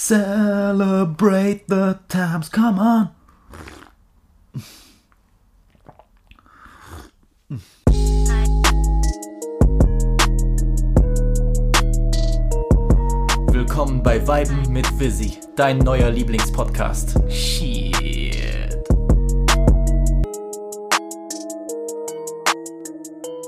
Celebrate the times, come on. Willkommen bei Weiben mit Visi, dein neuer Lieblingspodcast. Shit.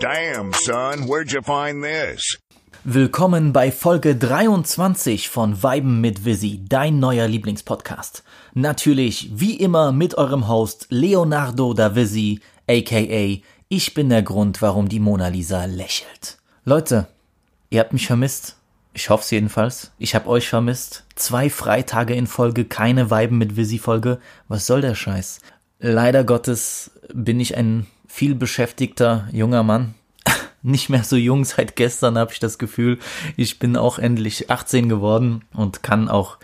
Damn, son, where'd you find this? Willkommen bei Folge 23 von Weiben mit Visi, dein neuer Lieblingspodcast. Natürlich, wie immer, mit eurem Host Leonardo da Visi, aka Ich bin der Grund, warum die Mona Lisa lächelt. Leute, ihr habt mich vermisst. Ich hoffe es jedenfalls. Ich habe euch vermisst. Zwei Freitage in Folge, keine Weiben mit Visi-Folge. Was soll der Scheiß? Leider Gottes bin ich ein viel beschäftigter junger Mann nicht mehr so jung seit gestern, habe ich das Gefühl. Ich bin auch endlich 18 geworden und kann auch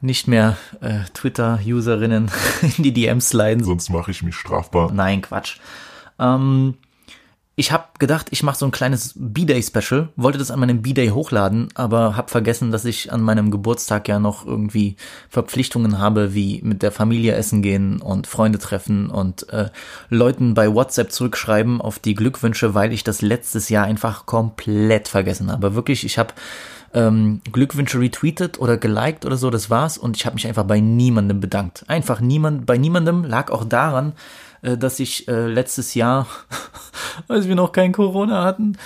nicht mehr äh, Twitter-Userinnen in die DMs sliden. Sonst mache ich mich strafbar. Nein, Quatsch. Ähm, ich habe gedacht, ich mache so ein kleines B-Day-Special, wollte das an meinem B-Day hochladen, aber habe vergessen, dass ich an meinem Geburtstag ja noch irgendwie Verpflichtungen habe, wie mit der Familie essen gehen und Freunde treffen und äh, Leuten bei WhatsApp zurückschreiben auf die Glückwünsche, weil ich das letztes Jahr einfach komplett vergessen habe. Wirklich, ich habe ähm, Glückwünsche retweetet oder geliked oder so, das war's und ich habe mich einfach bei niemandem bedankt. Einfach niemand, bei niemandem lag auch daran, äh, dass ich äh, letztes Jahr, als wir noch kein Corona hatten,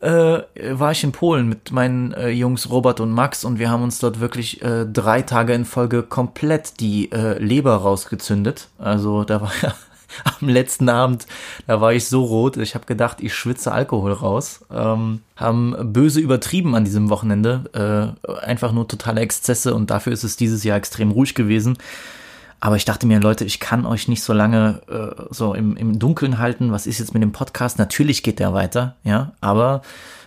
äh, war ich in Polen mit meinen äh, Jungs Robert und Max und wir haben uns dort wirklich äh, drei Tage in Folge komplett die äh, Leber rausgezündet. Also da war ja am letzten Abend, da war ich so rot, ich habe gedacht, ich schwitze Alkohol raus. Ähm, haben böse übertrieben an diesem Wochenende, äh, einfach nur totale Exzesse und dafür ist es dieses Jahr extrem ruhig gewesen. Aber ich dachte mir, Leute, ich kann euch nicht so lange äh, so im, im Dunkeln halten. Was ist jetzt mit dem Podcast? Natürlich geht der weiter, ja, aber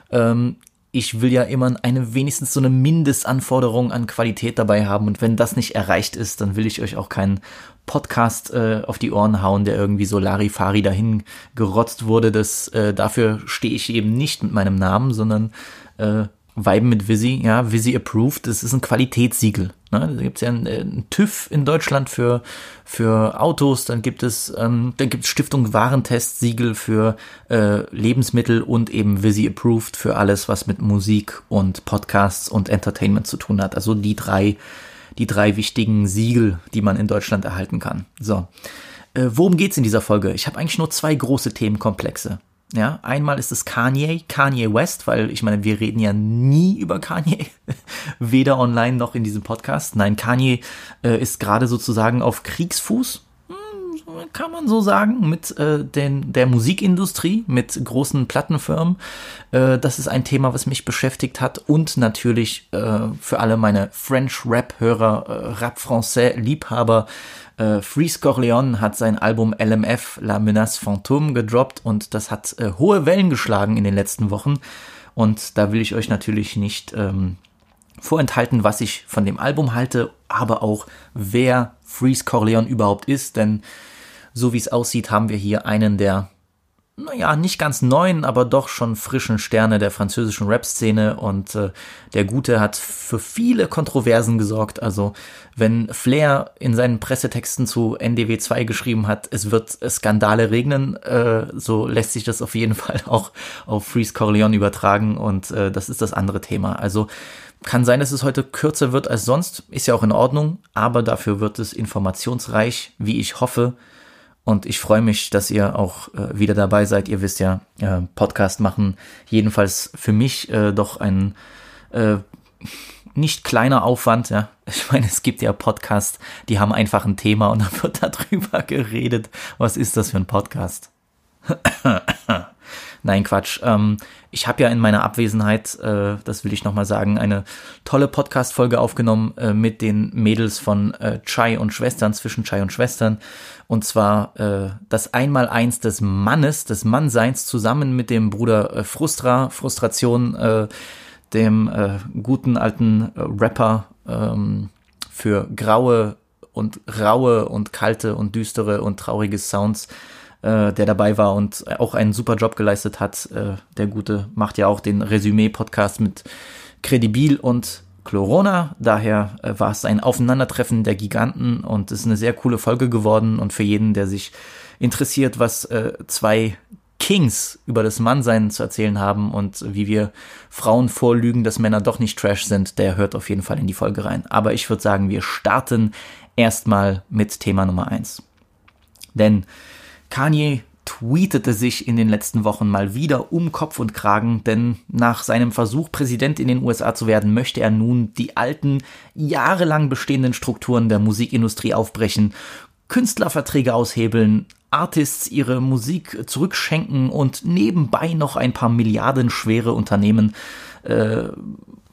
ähm, ich will ja immer eine wenigstens so eine Mindestanforderung an Qualität dabei haben. Und wenn das nicht erreicht ist, dann will ich euch auch keinen Podcast äh, auf die Ohren hauen, der irgendwie so Larifari dahin gerotzt wurde. Das, äh, dafür stehe ich eben nicht mit meinem Namen, sondern äh, Weiben mit Visi, ja, Visi approved, das ist ein Qualitätssiegel. Ne? Da gibt es ja einen, einen, TÜV in Deutschland für, für Autos, dann gibt es, ähm, dann gibt es Stiftung Warentestsiegel für äh, Lebensmittel und eben Visi approved für alles, was mit Musik und Podcasts und Entertainment zu tun hat. Also die drei, die drei wichtigen Siegel, die man in Deutschland erhalten kann. So. Äh, worum geht's in dieser Folge? Ich habe eigentlich nur zwei große Themenkomplexe. Ja, einmal ist es Kanye, Kanye West, weil ich meine, wir reden ja nie über Kanye, weder online noch in diesem Podcast. Nein, Kanye äh, ist gerade sozusagen auf Kriegsfuß, hm, kann man so sagen, mit äh, den, der Musikindustrie, mit großen Plattenfirmen. Äh, das ist ein Thema, was mich beschäftigt hat und natürlich äh, für alle meine French Rap-Hörer, äh, Rap-Français-Liebhaber, äh, Freeze Corleone hat sein Album LMF La Menace Fantôme gedroppt und das hat äh, hohe Wellen geschlagen in den letzten Wochen. Und da will ich euch natürlich nicht ähm, vorenthalten, was ich von dem Album halte, aber auch wer Freeze Corleone überhaupt ist, denn so wie es aussieht, haben wir hier einen der naja, nicht ganz neuen, aber doch schon frischen Sterne der französischen Rap-Szene. Und äh, der Gute hat für viele Kontroversen gesorgt. Also wenn Flair in seinen Pressetexten zu NDW 2 geschrieben hat, es wird Skandale regnen, äh, so lässt sich das auf jeden Fall auch auf Freeze Corleone übertragen. Und äh, das ist das andere Thema. Also kann sein, dass es heute kürzer wird als sonst, ist ja auch in Ordnung, aber dafür wird es informationsreich, wie ich hoffe, und ich freue mich, dass ihr auch äh, wieder dabei seid. Ihr wisst ja, äh, Podcast machen, jedenfalls für mich äh, doch ein äh, nicht kleiner Aufwand. Ja, ich meine, es gibt ja Podcasts, die haben einfach ein Thema und dann wird darüber geredet. Was ist das für ein Podcast? Nein, Quatsch. Ähm, ich habe ja in meiner Abwesenheit, äh, das will ich nochmal sagen, eine tolle Podcast-Folge aufgenommen äh, mit den Mädels von äh, Chai und Schwestern, zwischen Chai und Schwestern. Und zwar äh, das Einmaleins des Mannes, des Mannseins, zusammen mit dem Bruder äh, Frustra, Frustration, äh, dem äh, guten alten Rapper ähm, für graue und raue und kalte und düstere und traurige Sounds äh, der dabei war und auch einen super Job geleistet hat. Äh, der Gute macht ja auch den Resümee-Podcast mit Credibil und Corona. Daher äh, war es ein Aufeinandertreffen der Giganten und es ist eine sehr coole Folge geworden. Und für jeden, der sich interessiert, was äh, zwei Kings über das Mannsein zu erzählen haben und wie wir Frauen vorlügen, dass Männer doch nicht Trash sind, der hört auf jeden Fall in die Folge rein. Aber ich würde sagen, wir starten erstmal mit Thema Nummer eins. Denn Kanye tweetete sich in den letzten Wochen mal wieder um Kopf und Kragen, denn nach seinem Versuch, Präsident in den USA zu werden, möchte er nun die alten, jahrelang bestehenden Strukturen der Musikindustrie aufbrechen, Künstlerverträge aushebeln, Artists ihre Musik zurückschenken und nebenbei noch ein paar milliardenschwere Unternehmen äh,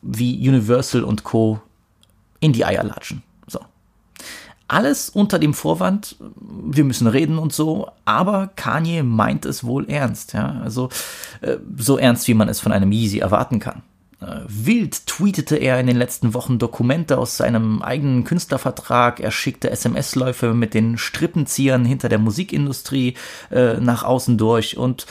wie Universal und Co. in die Eier latschen. Alles unter dem Vorwand, wir müssen reden und so, aber Kanye meint es wohl ernst, ja, also äh, so ernst, wie man es von einem Yeezy erwarten kann. Äh, wild tweetete er in den letzten Wochen Dokumente aus seinem eigenen Künstlervertrag, er schickte SMS-Läufe mit den Strippenziehern hinter der Musikindustrie äh, nach außen durch. Und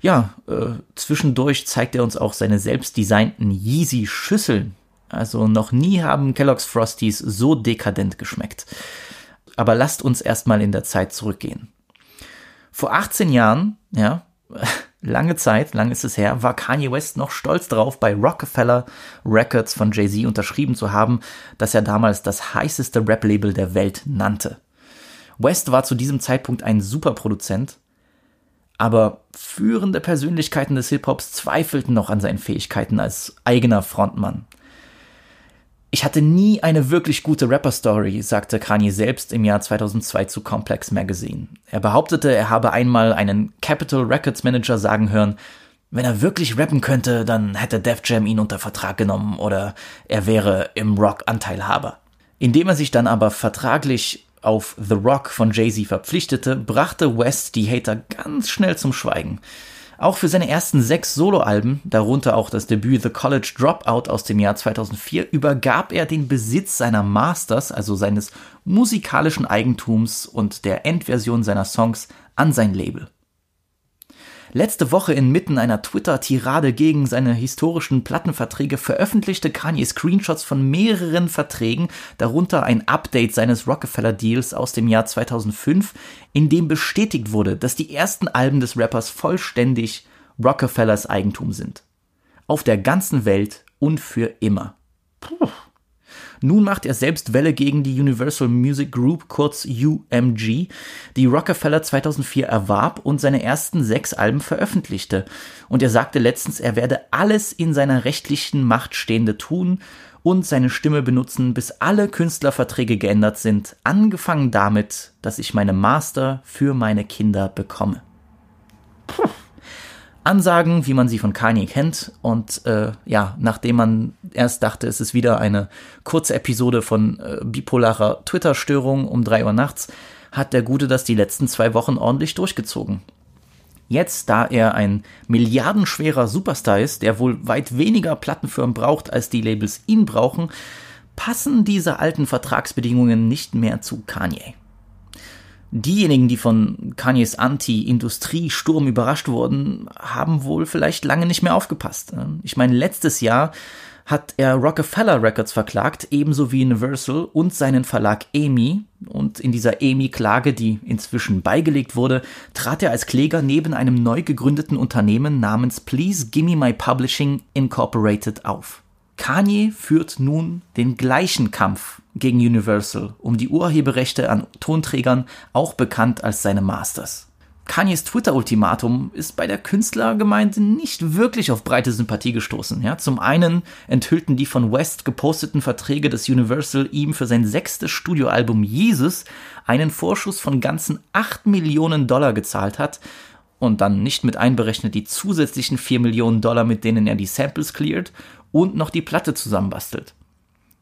ja, äh, zwischendurch zeigt er uns auch seine selbst designten Yeezy-Schüsseln, also noch nie haben Kellogg's Frosties so dekadent geschmeckt. Aber lasst uns erstmal in der Zeit zurückgehen. Vor 18 Jahren, ja, lange Zeit, lang ist es her, war Kanye West noch stolz darauf, bei Rockefeller Records von Jay-Z unterschrieben zu haben, dass er damals das heißeste Rap-Label der Welt nannte. West war zu diesem Zeitpunkt ein Superproduzent, aber führende Persönlichkeiten des Hip-Hops zweifelten noch an seinen Fähigkeiten als eigener Frontmann. Ich hatte nie eine wirklich gute Rapper-Story, sagte Kanye selbst im Jahr 2002 zu Complex Magazine. Er behauptete, er habe einmal einen Capitol Records Manager sagen hören, wenn er wirklich rappen könnte, dann hätte Def Jam ihn unter Vertrag genommen oder er wäre im Rock Anteilhaber. Indem er sich dann aber vertraglich auf The Rock von Jay-Z verpflichtete, brachte West die Hater ganz schnell zum Schweigen. Auch für seine ersten sechs Soloalben, darunter auch das Debüt The College Dropout aus dem Jahr 2004, übergab er den Besitz seiner Masters, also seines musikalischen Eigentums und der Endversion seiner Songs an sein Label. Letzte Woche inmitten einer Twitter-Tirade gegen seine historischen Plattenverträge veröffentlichte Kanye Screenshots von mehreren Verträgen, darunter ein Update seines Rockefeller-Deals aus dem Jahr 2005, in dem bestätigt wurde, dass die ersten Alben des Rappers vollständig Rockefellers Eigentum sind. Auf der ganzen Welt und für immer. Puh. Nun macht er selbst Welle gegen die Universal Music Group, kurz UMG, die Rockefeller 2004 erwarb und seine ersten sechs Alben veröffentlichte. Und er sagte letztens, er werde alles in seiner rechtlichen Macht Stehende tun und seine Stimme benutzen, bis alle Künstlerverträge geändert sind, angefangen damit, dass ich meine Master für meine Kinder bekomme. Puh. Ansagen, wie man sie von Kanye kennt. Und äh, ja, nachdem man erst dachte, es ist wieder eine kurze Episode von äh, bipolarer Twitter-Störung um drei Uhr nachts, hat der Gute das die letzten zwei Wochen ordentlich durchgezogen. Jetzt, da er ein milliardenschwerer Superstar ist, der wohl weit weniger Plattenfirmen braucht, als die Labels ihn brauchen, passen diese alten Vertragsbedingungen nicht mehr zu Kanye diejenigen, die von Kanyes Anti-Industrie-Sturm überrascht wurden, haben wohl vielleicht lange nicht mehr aufgepasst. Ich meine, letztes Jahr hat er Rockefeller Records verklagt, ebenso wie Universal und seinen Verlag EMI. Und in dieser EMI-Klage, die inzwischen beigelegt wurde, trat er als Kläger neben einem neu gegründeten Unternehmen namens Please Gimme My Publishing Incorporated auf. Kanye führt nun den gleichen Kampf gegen Universal um die Urheberrechte an Tonträgern, auch bekannt als seine Masters. Kanyes Twitter-Ultimatum ist bei der Künstlergemeinde nicht wirklich auf breite Sympathie gestoßen. Ja, zum einen enthüllten die von West geposteten Verträge des Universal ihm für sein sechstes Studioalbum Jesus einen Vorschuss von ganzen 8 Millionen Dollar gezahlt hat und dann nicht mit einberechnet die zusätzlichen 4 Millionen Dollar, mit denen er die Samples cleart und noch die Platte zusammenbastelt.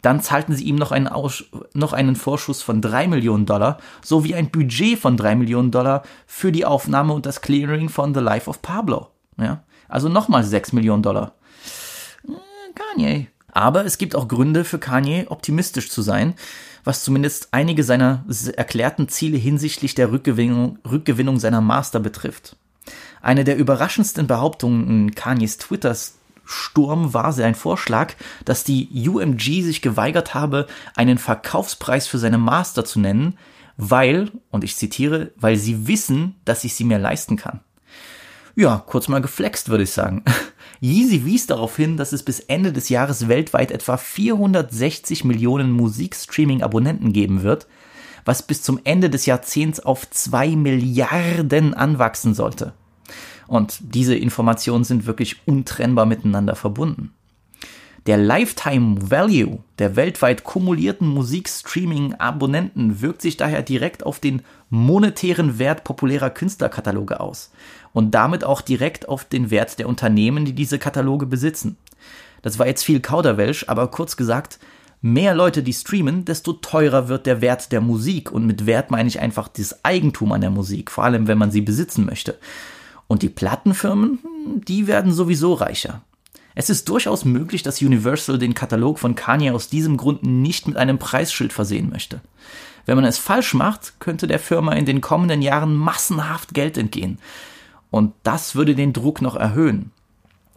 Dann zahlten sie ihm noch einen, Aus noch einen Vorschuss von 3 Millionen Dollar sowie ein Budget von 3 Millionen Dollar für die Aufnahme und das Clearing von The Life of Pablo. Ja? Also nochmal 6 Millionen Dollar. Äh, Kanye. Aber es gibt auch Gründe für Kanye, optimistisch zu sein, was zumindest einige seiner erklärten Ziele hinsichtlich der Rückgewinnung, Rückgewinnung seiner Master betrifft. Eine der überraschendsten Behauptungen in Kanyes Twitters Sturm war sein Vorschlag, dass die UMG sich geweigert habe, einen Verkaufspreis für seine Master zu nennen, weil, und ich zitiere, weil sie wissen, dass ich sie mir leisten kann. Ja, kurz mal geflext, würde ich sagen. Yeezy wies darauf hin, dass es bis Ende des Jahres weltweit etwa 460 Millionen Musikstreaming-Abonnenten geben wird, was bis zum Ende des Jahrzehnts auf 2 Milliarden anwachsen sollte. Und diese Informationen sind wirklich untrennbar miteinander verbunden. Der Lifetime Value der weltweit kumulierten Musikstreaming-Abonnenten wirkt sich daher direkt auf den monetären Wert populärer Künstlerkataloge aus und damit auch direkt auf den Wert der Unternehmen, die diese Kataloge besitzen. Das war jetzt viel Kauderwelsch, aber kurz gesagt, mehr Leute, die streamen, desto teurer wird der Wert der Musik. Und mit Wert meine ich einfach das Eigentum an der Musik, vor allem wenn man sie besitzen möchte. Und die Plattenfirmen, die werden sowieso reicher. Es ist durchaus möglich, dass Universal den Katalog von Kanye aus diesem Grund nicht mit einem Preisschild versehen möchte. Wenn man es falsch macht, könnte der Firma in den kommenden Jahren massenhaft Geld entgehen. Und das würde den Druck noch erhöhen.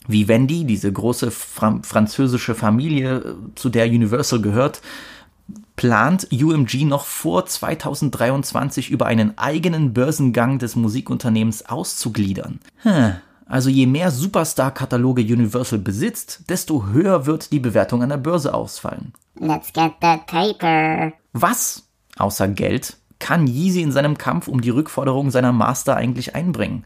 Wie Wendy, diese große Fra französische Familie, zu der Universal gehört, plant UMG noch vor 2023 über einen eigenen Börsengang des Musikunternehmens auszugliedern. Hm. Also je mehr Superstar-Kataloge Universal besitzt, desto höher wird die Bewertung an der Börse ausfallen. Let's get that paper. Was, außer Geld, kann Yeezy in seinem Kampf um die Rückforderung seiner Master eigentlich einbringen?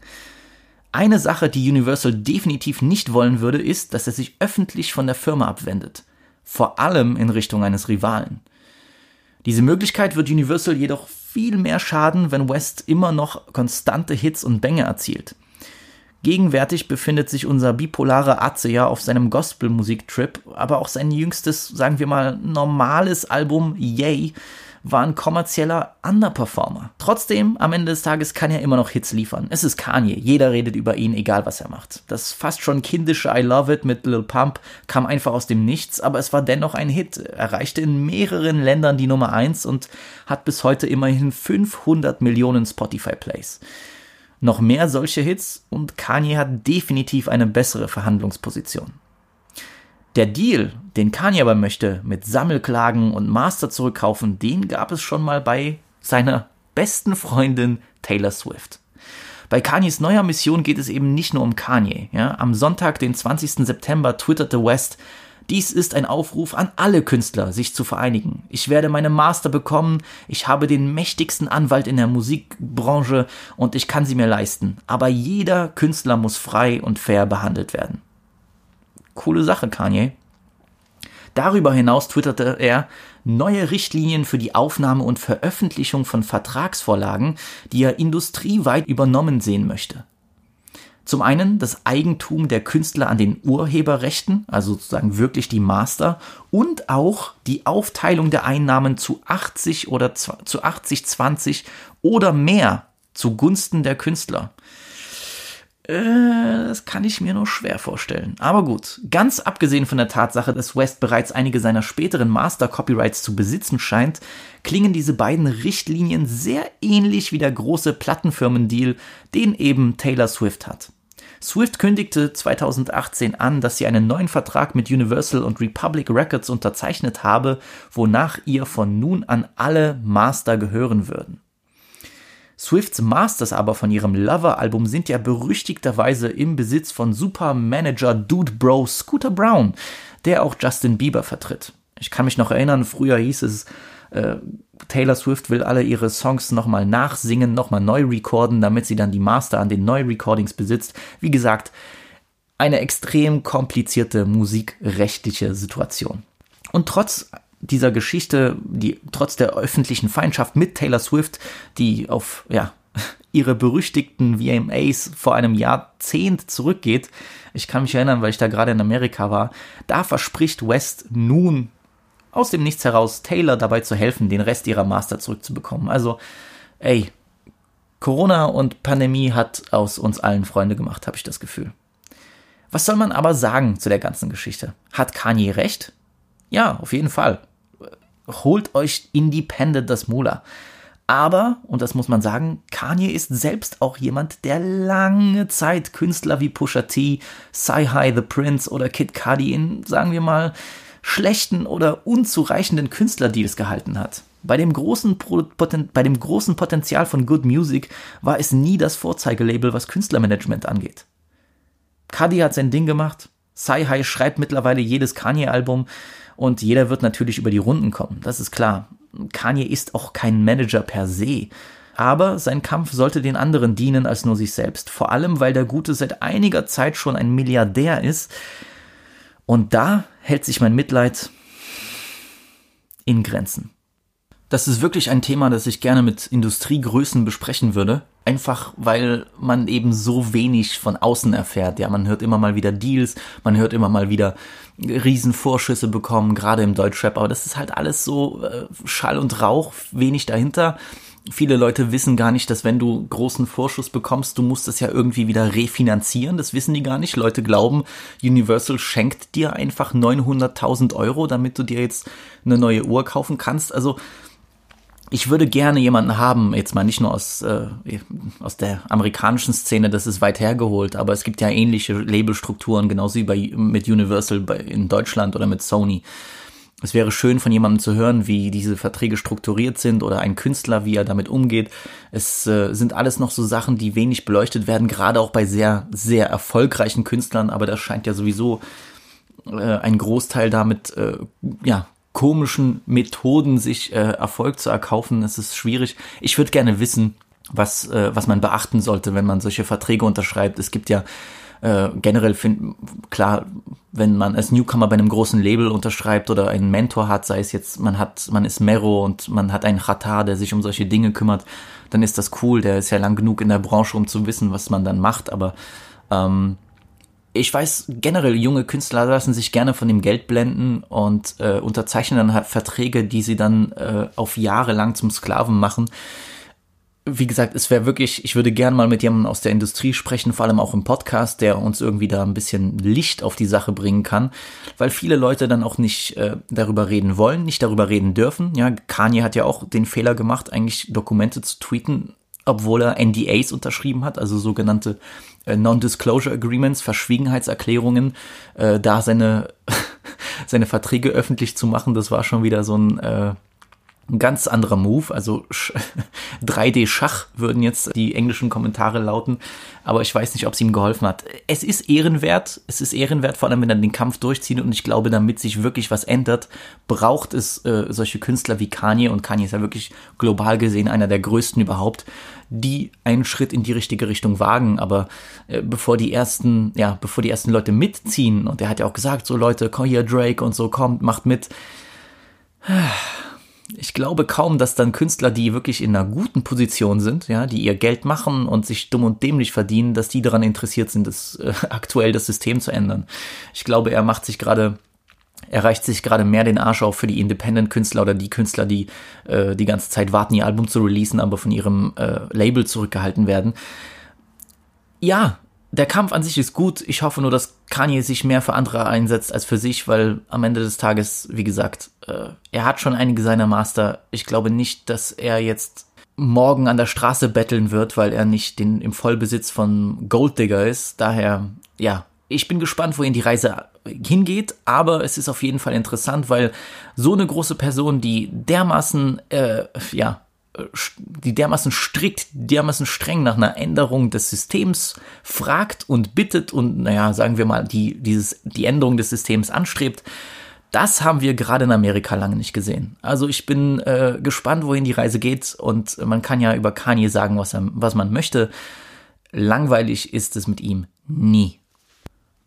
Eine Sache, die Universal definitiv nicht wollen würde, ist, dass er sich öffentlich von der Firma abwendet. Vor allem in Richtung eines Rivalen. Diese Möglichkeit wird Universal jedoch viel mehr schaden, wenn West immer noch konstante Hits und Bänge erzielt. Gegenwärtig befindet sich unser bipolare Atze ja auf seinem Gospelmusiktrip, aber auch sein jüngstes, sagen wir mal, normales Album Yay war ein kommerzieller Underperformer. Trotzdem, am Ende des Tages kann er immer noch Hits liefern. Es ist Kanye. Jeder redet über ihn, egal was er macht. Das fast schon kindische I Love It mit Lil Pump kam einfach aus dem Nichts, aber es war dennoch ein Hit. Er erreichte in mehreren Ländern die Nummer 1 und hat bis heute immerhin 500 Millionen Spotify-Plays. Noch mehr solche Hits und Kanye hat definitiv eine bessere Verhandlungsposition. Der Deal, den Kanye aber möchte, mit Sammelklagen und Master zurückkaufen, den gab es schon mal bei seiner besten Freundin Taylor Swift. Bei Kanyes neuer Mission geht es eben nicht nur um Kanye. Ja? Am Sonntag, den 20. September, twitterte West, dies ist ein Aufruf an alle Künstler, sich zu vereinigen. Ich werde meine Master bekommen, ich habe den mächtigsten Anwalt in der Musikbranche und ich kann sie mir leisten. Aber jeder Künstler muss frei und fair behandelt werden coole Sache, Kanye. Darüber hinaus twitterte er neue Richtlinien für die Aufnahme und Veröffentlichung von Vertragsvorlagen, die er industrieweit übernommen sehen möchte. Zum einen das Eigentum der Künstler an den Urheberrechten, also sozusagen wirklich die Master, und auch die Aufteilung der Einnahmen zu 80 oder zu 80, 20 oder mehr zugunsten der Künstler. Äh, das kann ich mir nur schwer vorstellen. Aber gut, ganz abgesehen von der Tatsache, dass West bereits einige seiner späteren Master-Copyrights zu besitzen scheint, klingen diese beiden Richtlinien sehr ähnlich wie der große Plattenfirmendeal, den eben Taylor Swift hat. Swift kündigte 2018 an, dass sie einen neuen Vertrag mit Universal und Republic Records unterzeichnet habe, wonach ihr von nun an alle Master gehören würden. Swifts Masters aber von ihrem Lover-Album sind ja berüchtigterweise im Besitz von Supermanager Dude Bro Scooter Brown, der auch Justin Bieber vertritt. Ich kann mich noch erinnern, früher hieß es, äh, Taylor Swift will alle ihre Songs nochmal nachsingen, nochmal neu recorden, damit sie dann die Master an den Neu-Recordings besitzt. Wie gesagt, eine extrem komplizierte musikrechtliche Situation. Und trotz dieser Geschichte, die trotz der öffentlichen Feindschaft mit Taylor Swift, die auf ja, ihre berüchtigten VMAs vor einem Jahrzehnt zurückgeht, ich kann mich erinnern, weil ich da gerade in Amerika war, da verspricht West nun aus dem Nichts heraus Taylor dabei zu helfen, den Rest ihrer Master zurückzubekommen. Also, ey, Corona und Pandemie hat aus uns allen Freunde gemacht, habe ich das Gefühl. Was soll man aber sagen zu der ganzen Geschichte? Hat Kanye recht? Ja, auf jeden Fall. Holt euch Independent das Mula. Aber, und das muss man sagen, Kanye ist selbst auch jemand, der lange Zeit Künstler wie Pusha T, Sci-Hi the Prince oder Kid Cudi in, sagen wir mal, schlechten oder unzureichenden Künstlerdeals gehalten hat. Bei dem, großen Poten bei dem großen Potenzial von Good Music war es nie das Vorzeigelabel, was Künstlermanagement angeht. Cudi hat sein Ding gemacht, Sci-Hi schreibt mittlerweile jedes Kanye-Album und jeder wird natürlich über die Runden kommen, das ist klar. Kanye ist auch kein Manager per se. Aber sein Kampf sollte den anderen dienen als nur sich selbst. Vor allem, weil der Gute seit einiger Zeit schon ein Milliardär ist. Und da hält sich mein Mitleid in Grenzen. Das ist wirklich ein Thema, das ich gerne mit Industriegrößen besprechen würde. Einfach weil man eben so wenig von außen erfährt. Ja, man hört immer mal wieder Deals, man hört immer mal wieder Riesenvorschüsse bekommen, gerade im Deutschrap. Aber das ist halt alles so äh, Schall und Rauch, wenig dahinter. Viele Leute wissen gar nicht, dass wenn du großen Vorschuss bekommst, du musst das ja irgendwie wieder refinanzieren. Das wissen die gar nicht. Leute glauben, Universal schenkt dir einfach 900.000 Euro, damit du dir jetzt eine neue Uhr kaufen kannst. Also ich würde gerne jemanden haben, jetzt mal nicht nur aus, äh, aus der amerikanischen Szene, das ist weit hergeholt, aber es gibt ja ähnliche Labelstrukturen, genauso wie bei, mit Universal bei, in Deutschland oder mit Sony. Es wäre schön von jemandem zu hören, wie diese Verträge strukturiert sind oder ein Künstler, wie er damit umgeht. Es äh, sind alles noch so Sachen, die wenig beleuchtet werden, gerade auch bei sehr, sehr erfolgreichen Künstlern, aber das scheint ja sowieso äh, ein Großteil damit äh, ja, komischen Methoden sich äh, Erfolg zu erkaufen. Es ist schwierig. Ich würde gerne wissen, was, äh, was man beachten sollte, wenn man solche Verträge unterschreibt. Es gibt ja äh, generell, find, klar, wenn man als Newcomer bei einem großen Label unterschreibt oder einen Mentor hat, sei es jetzt, man hat, man ist Mero und man hat einen Chata, der sich um solche Dinge kümmert, dann ist das cool. Der ist ja lang genug in der Branche, um zu wissen, was man dann macht. Aber ähm, ich weiß generell, junge Künstler lassen sich gerne von dem Geld blenden und äh, unterzeichnen dann halt Verträge, die sie dann äh, auf Jahre lang zum Sklaven machen. Wie gesagt, es wäre wirklich, ich würde gerne mal mit jemandem aus der Industrie sprechen, vor allem auch im Podcast, der uns irgendwie da ein bisschen Licht auf die Sache bringen kann, weil viele Leute dann auch nicht äh, darüber reden wollen, nicht darüber reden dürfen. Ja, Kanye hat ja auch den Fehler gemacht, eigentlich Dokumente zu tweeten, obwohl er NDAs unterschrieben hat, also sogenannte Non-Disclosure Agreements, Verschwiegenheitserklärungen, äh, da seine, seine Verträge öffentlich zu machen, das war schon wieder so ein, äh, ein ganz anderer Move. Also 3D-Schach würden jetzt die englischen Kommentare lauten, aber ich weiß nicht, ob es ihm geholfen hat. Es ist ehrenwert, es ist ehrenwert, vor allem wenn er den Kampf durchzieht und ich glaube, damit sich wirklich was ändert, braucht es äh, solche Künstler wie Kanye und Kanye ist ja wirklich global gesehen einer der größten überhaupt, die einen Schritt in die richtige Richtung wagen. Aber äh, bevor die ersten, ja, bevor die ersten Leute mitziehen, und er hat ja auch gesagt, so Leute, komm hier Drake und so, kommt, macht mit. Ich glaube kaum, dass dann Künstler, die wirklich in einer guten Position sind, ja, die ihr Geld machen und sich dumm und dämlich verdienen, dass die daran interessiert sind, das äh, aktuell das System zu ändern. Ich glaube, er macht sich gerade er reicht sich gerade mehr den Arsch auf für die Independent-Künstler oder die Künstler, die äh, die ganze Zeit warten, ihr Album zu releasen, aber von ihrem äh, Label zurückgehalten werden. Ja, der Kampf an sich ist gut. Ich hoffe nur, dass Kanye sich mehr für andere einsetzt als für sich, weil am Ende des Tages, wie gesagt, äh, er hat schon einige seiner Master. Ich glaube nicht, dass er jetzt morgen an der Straße betteln wird, weil er nicht den, im Vollbesitz von Golddigger ist. Daher, ja, ich bin gespannt, wohin die Reise hingeht, aber es ist auf jeden Fall interessant, weil so eine große Person, die dermaßen, äh, ja, die dermaßen strikt, dermaßen streng nach einer Änderung des Systems fragt und bittet und, naja, sagen wir mal, die, dieses, die Änderung des Systems anstrebt, das haben wir gerade in Amerika lange nicht gesehen. Also ich bin äh, gespannt, wohin die Reise geht und man kann ja über Kanye sagen, was, er, was man möchte. Langweilig ist es mit ihm nie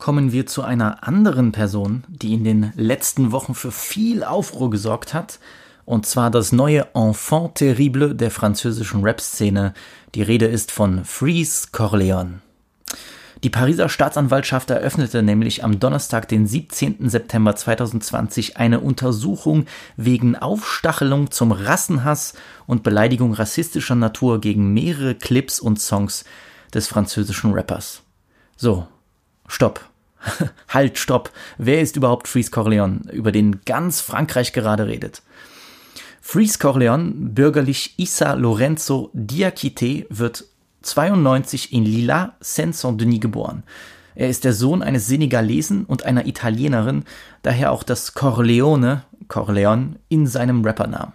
kommen wir zu einer anderen Person, die in den letzten Wochen für viel Aufruhr gesorgt hat, und zwar das neue Enfant terrible der französischen Rap-Szene. Die Rede ist von Freeze Corleone. Die Pariser Staatsanwaltschaft eröffnete nämlich am Donnerstag, den 17. September 2020, eine Untersuchung wegen Aufstachelung zum Rassenhass und Beleidigung rassistischer Natur gegen mehrere Clips und Songs des französischen Rappers. So, stopp. halt, stopp. Wer ist überhaupt Freeze Corleone, über den ganz Frankreich gerade redet? Freeze Corleone, bürgerlich Issa Lorenzo Diakite, wird 92 in Lila, Seine-Saint-Denis geboren. Er ist der Sohn eines Senegalesen und einer Italienerin, daher auch das Corleone, Corleone, in seinem Rappernamen.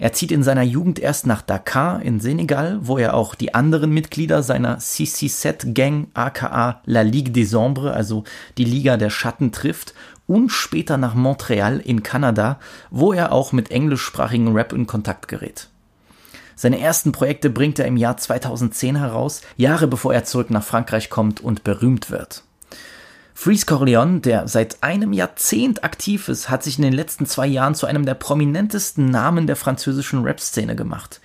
Er zieht in seiner Jugend erst nach Dakar in Senegal, wo er auch die anderen Mitglieder seiner CC7 Gang aka La Ligue des Ombres, also die Liga der Schatten trifft und später nach Montreal in Kanada, wo er auch mit englischsprachigen Rap in Kontakt gerät. Seine ersten Projekte bringt er im Jahr 2010 heraus, Jahre bevor er zurück nach Frankreich kommt und berühmt wird. Freeze Corleone, der seit einem Jahrzehnt aktiv ist, hat sich in den letzten zwei Jahren zu einem der prominentesten Namen der französischen Rap-Szene gemacht.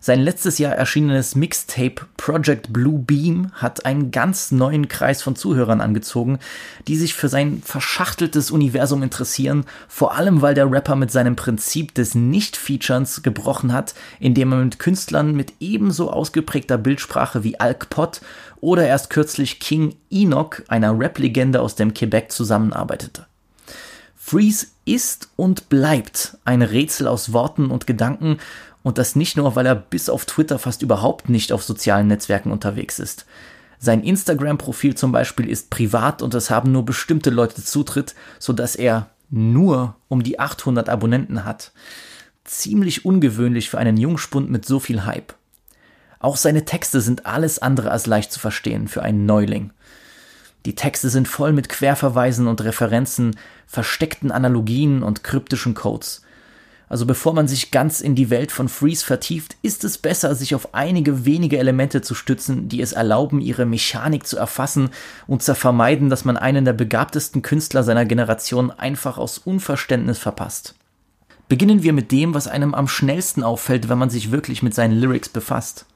Sein letztes Jahr erschienenes Mixtape Project Blue Beam hat einen ganz neuen Kreis von Zuhörern angezogen, die sich für sein verschachteltes Universum interessieren, vor allem weil der Rapper mit seinem Prinzip des Nicht-Featurens gebrochen hat, indem er mit Künstlern mit ebenso ausgeprägter Bildsprache wie Alk Pot oder erst kürzlich King Enoch, einer Rap-Legende aus dem Quebec, zusammenarbeitete. Freeze ist und bleibt ein Rätsel aus Worten und Gedanken und das nicht nur, weil er bis auf Twitter fast überhaupt nicht auf sozialen Netzwerken unterwegs ist. Sein Instagram-Profil zum Beispiel ist privat und es haben nur bestimmte Leute Zutritt, sodass er nur um die 800 Abonnenten hat. Ziemlich ungewöhnlich für einen Jungspund mit so viel Hype. Auch seine Texte sind alles andere als leicht zu verstehen für einen Neuling. Die Texte sind voll mit Querverweisen und Referenzen, versteckten Analogien und kryptischen Codes. Also bevor man sich ganz in die Welt von Freeze vertieft, ist es besser, sich auf einige wenige Elemente zu stützen, die es erlauben, ihre Mechanik zu erfassen und zu vermeiden, dass man einen der begabtesten Künstler seiner Generation einfach aus Unverständnis verpasst. Beginnen wir mit dem, was einem am schnellsten auffällt, wenn man sich wirklich mit seinen Lyrics befasst.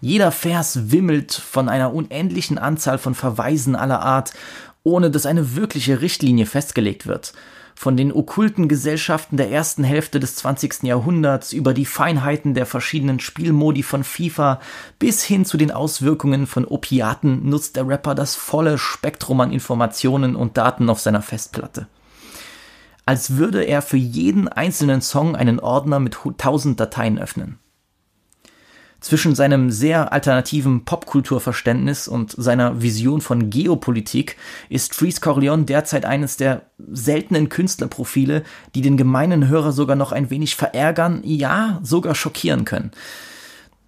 Jeder Vers wimmelt von einer unendlichen Anzahl von Verweisen aller Art, ohne dass eine wirkliche Richtlinie festgelegt wird von den okkulten Gesellschaften der ersten Hälfte des 20. Jahrhunderts über die Feinheiten der verschiedenen Spielmodi von FIFA bis hin zu den Auswirkungen von Opiaten nutzt der Rapper das volle Spektrum an Informationen und Daten auf seiner Festplatte. Als würde er für jeden einzelnen Song einen Ordner mit tausend Dateien öffnen. Zwischen seinem sehr alternativen Popkulturverständnis und seiner Vision von Geopolitik ist Freeze Corleone derzeit eines der seltenen Künstlerprofile, die den gemeinen Hörer sogar noch ein wenig verärgern, ja, sogar schockieren können.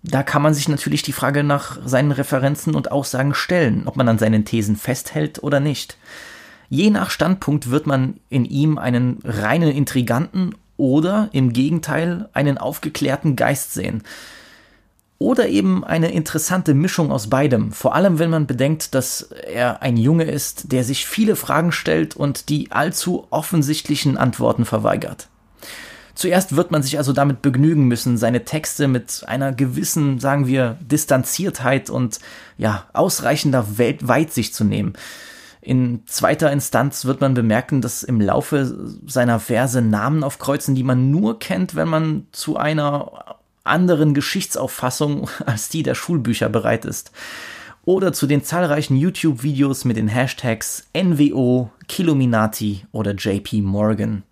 Da kann man sich natürlich die Frage nach seinen Referenzen und Aussagen stellen, ob man an seinen Thesen festhält oder nicht. Je nach Standpunkt wird man in ihm einen reinen Intriganten oder im Gegenteil einen aufgeklärten Geist sehen oder eben eine interessante Mischung aus beidem, vor allem wenn man bedenkt, dass er ein Junge ist, der sich viele Fragen stellt und die allzu offensichtlichen Antworten verweigert. Zuerst wird man sich also damit begnügen müssen, seine Texte mit einer gewissen, sagen wir, Distanziertheit und ja, ausreichender Weitsicht zu nehmen. In zweiter Instanz wird man bemerken, dass im Laufe seiner Verse Namen aufkreuzen, die man nur kennt, wenn man zu einer anderen Geschichtsauffassung als die der Schulbücher bereit ist. Oder zu den zahlreichen YouTube-Videos mit den Hashtags NWO, Kilominati oder JP Morgan.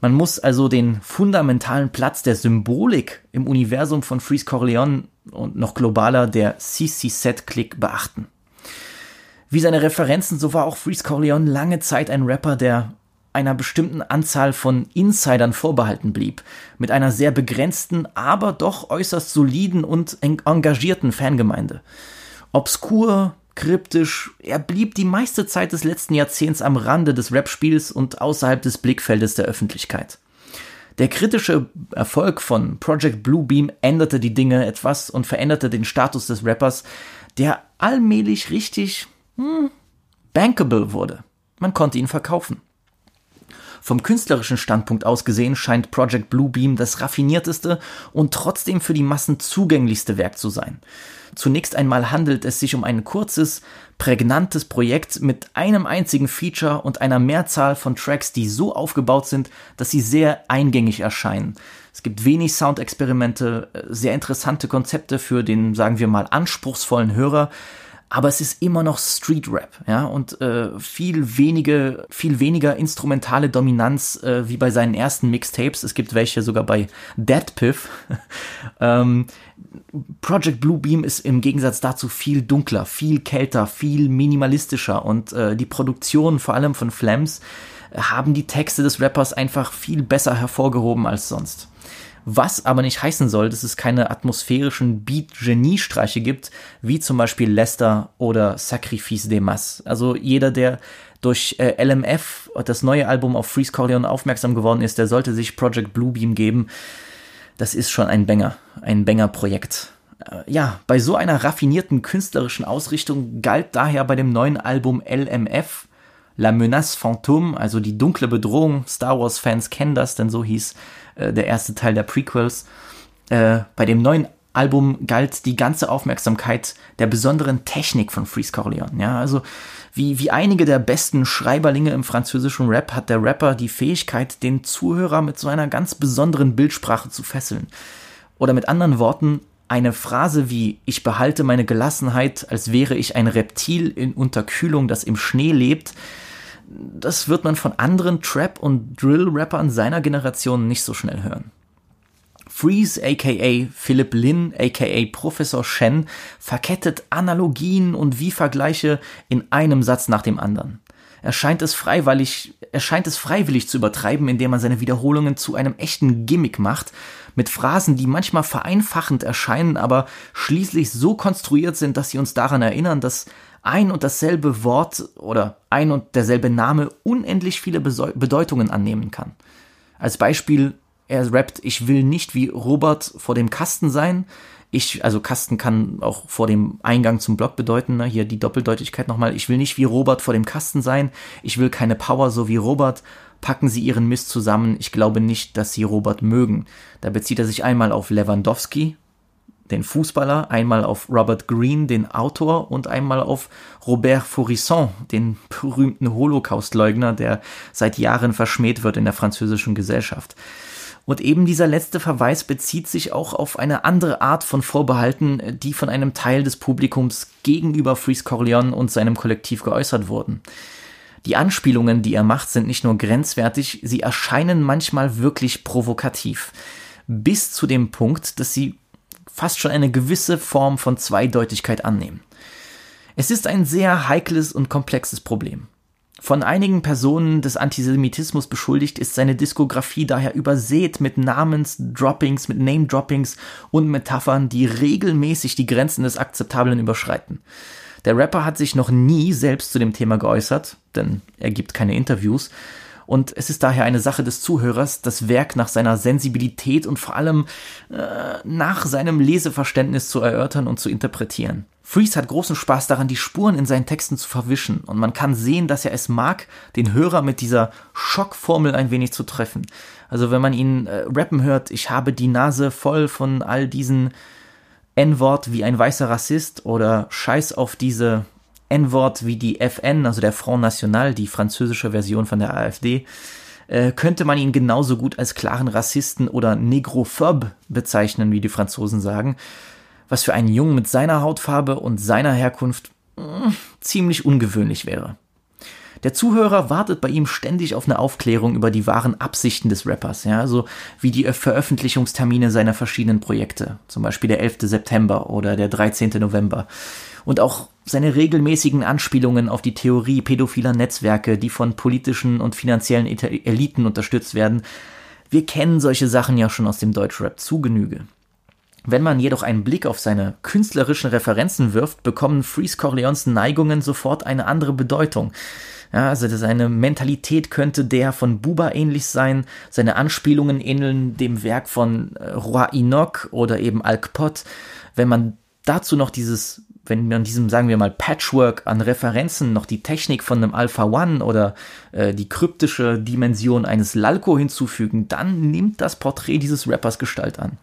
Man muss also den fundamentalen Platz der Symbolik im Universum von Freeze Corleone und noch globaler der CC-Set-Click beachten. Wie seine Referenzen, so war auch Freeze Corleone lange Zeit ein Rapper, der einer bestimmten Anzahl von Insidern vorbehalten blieb, mit einer sehr begrenzten, aber doch äußerst soliden und engagierten Fangemeinde. Obskur, kryptisch, er blieb die meiste Zeit des letzten Jahrzehnts am Rande des Rap-Spiels und außerhalb des Blickfeldes der Öffentlichkeit. Der kritische Erfolg von Project Bluebeam änderte die Dinge etwas und veränderte den Status des Rappers, der allmählich richtig hm, bankable wurde. Man konnte ihn verkaufen. Vom künstlerischen Standpunkt aus gesehen scheint Project Bluebeam das raffinierteste und trotzdem für die Massen zugänglichste Werk zu sein. Zunächst einmal handelt es sich um ein kurzes, prägnantes Projekt mit einem einzigen Feature und einer Mehrzahl von Tracks, die so aufgebaut sind, dass sie sehr eingängig erscheinen. Es gibt wenig Soundexperimente, sehr interessante Konzepte für den, sagen wir mal, anspruchsvollen Hörer, aber es ist immer noch Street Rap, ja, und äh, viel wenige, viel weniger instrumentale Dominanz äh, wie bei seinen ersten Mixtapes. Es gibt welche sogar bei Dead Piff. ähm, Project Bluebeam ist im Gegensatz dazu viel dunkler, viel kälter, viel minimalistischer und äh, die Produktion, vor allem von Flams, haben die Texte des Rappers einfach viel besser hervorgehoben als sonst. Was aber nicht heißen soll, dass es keine atmosphärischen Beat-Geniestreiche gibt, wie zum Beispiel Lester oder Sacrifice de Mas. Also jeder, der durch äh, LMF, das neue Album auf Freeze Corleone aufmerksam geworden ist, der sollte sich Project Bluebeam geben. Das ist schon ein Banger, ein Banger-Projekt. Äh, ja, bei so einer raffinierten künstlerischen Ausrichtung galt daher bei dem neuen Album LMF La Menace Fantôme, also die dunkle Bedrohung. Star Wars-Fans kennen das, denn so hieß äh, der erste Teil der Prequels. Äh, bei dem neuen Album galt die ganze Aufmerksamkeit der besonderen Technik von Freeze Corleone. Ja, also wie, wie einige der besten Schreiberlinge im französischen Rap hat der Rapper die Fähigkeit, den Zuhörer mit so einer ganz besonderen Bildsprache zu fesseln. Oder mit anderen Worten, eine Phrase wie Ich behalte meine Gelassenheit, als wäre ich ein Reptil in Unterkühlung, das im Schnee lebt, das wird man von anderen Trap- und Drill-Rappern seiner Generation nicht so schnell hören. Freeze aka Philip Lin aka Professor Shen verkettet Analogien und Wie-Vergleiche in einem Satz nach dem anderen. Er scheint es freiwillig, er scheint es freiwillig zu übertreiben, indem man seine Wiederholungen zu einem echten Gimmick macht, mit Phrasen, die manchmal vereinfachend erscheinen, aber schließlich so konstruiert sind, dass sie uns daran erinnern, dass ein und dasselbe Wort oder ein und derselbe Name unendlich viele Bedeutungen annehmen kann. Als Beispiel, er rappt, ich will nicht wie Robert vor dem Kasten sein. Ich, also Kasten kann auch vor dem Eingang zum Block bedeuten, ne? hier die Doppeldeutigkeit nochmal. Ich will nicht wie Robert vor dem Kasten sein. Ich will keine Power so wie Robert. Packen Sie Ihren Mist zusammen. Ich glaube nicht, dass Sie Robert mögen. Da bezieht er sich einmal auf Lewandowski, den Fußballer, einmal auf Robert Greene, den Autor, und einmal auf Robert Faurisson, den berühmten Holocaustleugner, der seit Jahren verschmäht wird in der französischen Gesellschaft. Und eben dieser letzte Verweis bezieht sich auch auf eine andere Art von Vorbehalten, die von einem Teil des Publikums gegenüber Freeze Corleone und seinem Kollektiv geäußert wurden. Die Anspielungen, die er macht, sind nicht nur grenzwertig, sie erscheinen manchmal wirklich provokativ. Bis zu dem Punkt, dass sie fast schon eine gewisse Form von Zweideutigkeit annehmen. Es ist ein sehr heikles und komplexes Problem. Von einigen Personen des Antisemitismus beschuldigt ist seine Diskografie daher übersät mit Namensdroppings, mit Name-Droppings und Metaphern, die regelmäßig die Grenzen des Akzeptablen überschreiten. Der Rapper hat sich noch nie selbst zu dem Thema geäußert, denn er gibt keine Interviews, und es ist daher eine Sache des Zuhörers, das Werk nach seiner Sensibilität und vor allem äh, nach seinem Leseverständnis zu erörtern und zu interpretieren. Freeze hat großen Spaß daran, die Spuren in seinen Texten zu verwischen und man kann sehen, dass er es mag, den Hörer mit dieser Schockformel ein wenig zu treffen. Also wenn man ihn äh, rappen hört, ich habe die Nase voll von all diesen N-Wort wie ein weißer Rassist oder Scheiß auf diese N-Wort wie die FN, also der Front National, die französische Version von der AfD, äh, könnte man ihn genauso gut als klaren Rassisten oder Negrophob bezeichnen, wie die Franzosen sagen, was für einen Jungen mit seiner Hautfarbe und seiner Herkunft mh, hm, ziemlich ungewöhnlich wäre. Der Zuhörer wartet bei ihm ständig auf eine Aufklärung über die wahren Absichten des Rappers, ja, so wie die Veröffentlichungstermine seiner verschiedenen Projekte, zum Beispiel der 11. September oder der 13. November und auch seine regelmäßigen Anspielungen auf die Theorie pädophiler Netzwerke, die von politischen und finanziellen Eliten unterstützt werden. Wir kennen solche Sachen ja schon aus dem Deutschrap zu Genüge. Wenn man jedoch einen Blick auf seine künstlerischen Referenzen wirft, bekommen Freeze Corleones Neigungen sofort eine andere Bedeutung. Ja, also seine Mentalität könnte der von Buba ähnlich sein, seine Anspielungen ähneln dem Werk von äh, Roi Enoch oder eben Alkpot. Wenn man dazu noch dieses wenn man diesem, sagen wir mal, Patchwork an Referenzen noch die Technik von einem Alpha One oder äh, die kryptische Dimension eines Lalco hinzufügen, dann nimmt das Porträt dieses Rappers Gestalt an.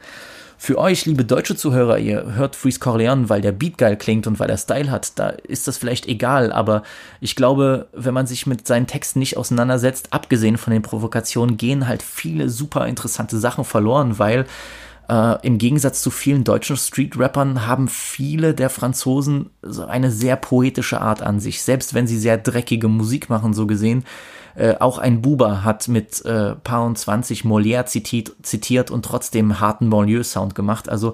Für euch, liebe deutsche Zuhörer, ihr hört Freeze Corleone, weil der Beat geil klingt und weil er Style hat, da ist das vielleicht egal, aber ich glaube, wenn man sich mit seinen Texten nicht auseinandersetzt, abgesehen von den Provokationen, gehen halt viele super interessante Sachen verloren, weil Äh, Im Gegensatz zu vielen deutschen Street-Rappern haben viele der Franzosen so eine sehr poetische Art an sich, selbst wenn sie sehr dreckige Musik machen, so gesehen. Äh, auch ein Buba hat mit äh, Paar und 20 Molière zitiert, zitiert und trotzdem harten Banlieue-Sound gemacht. Also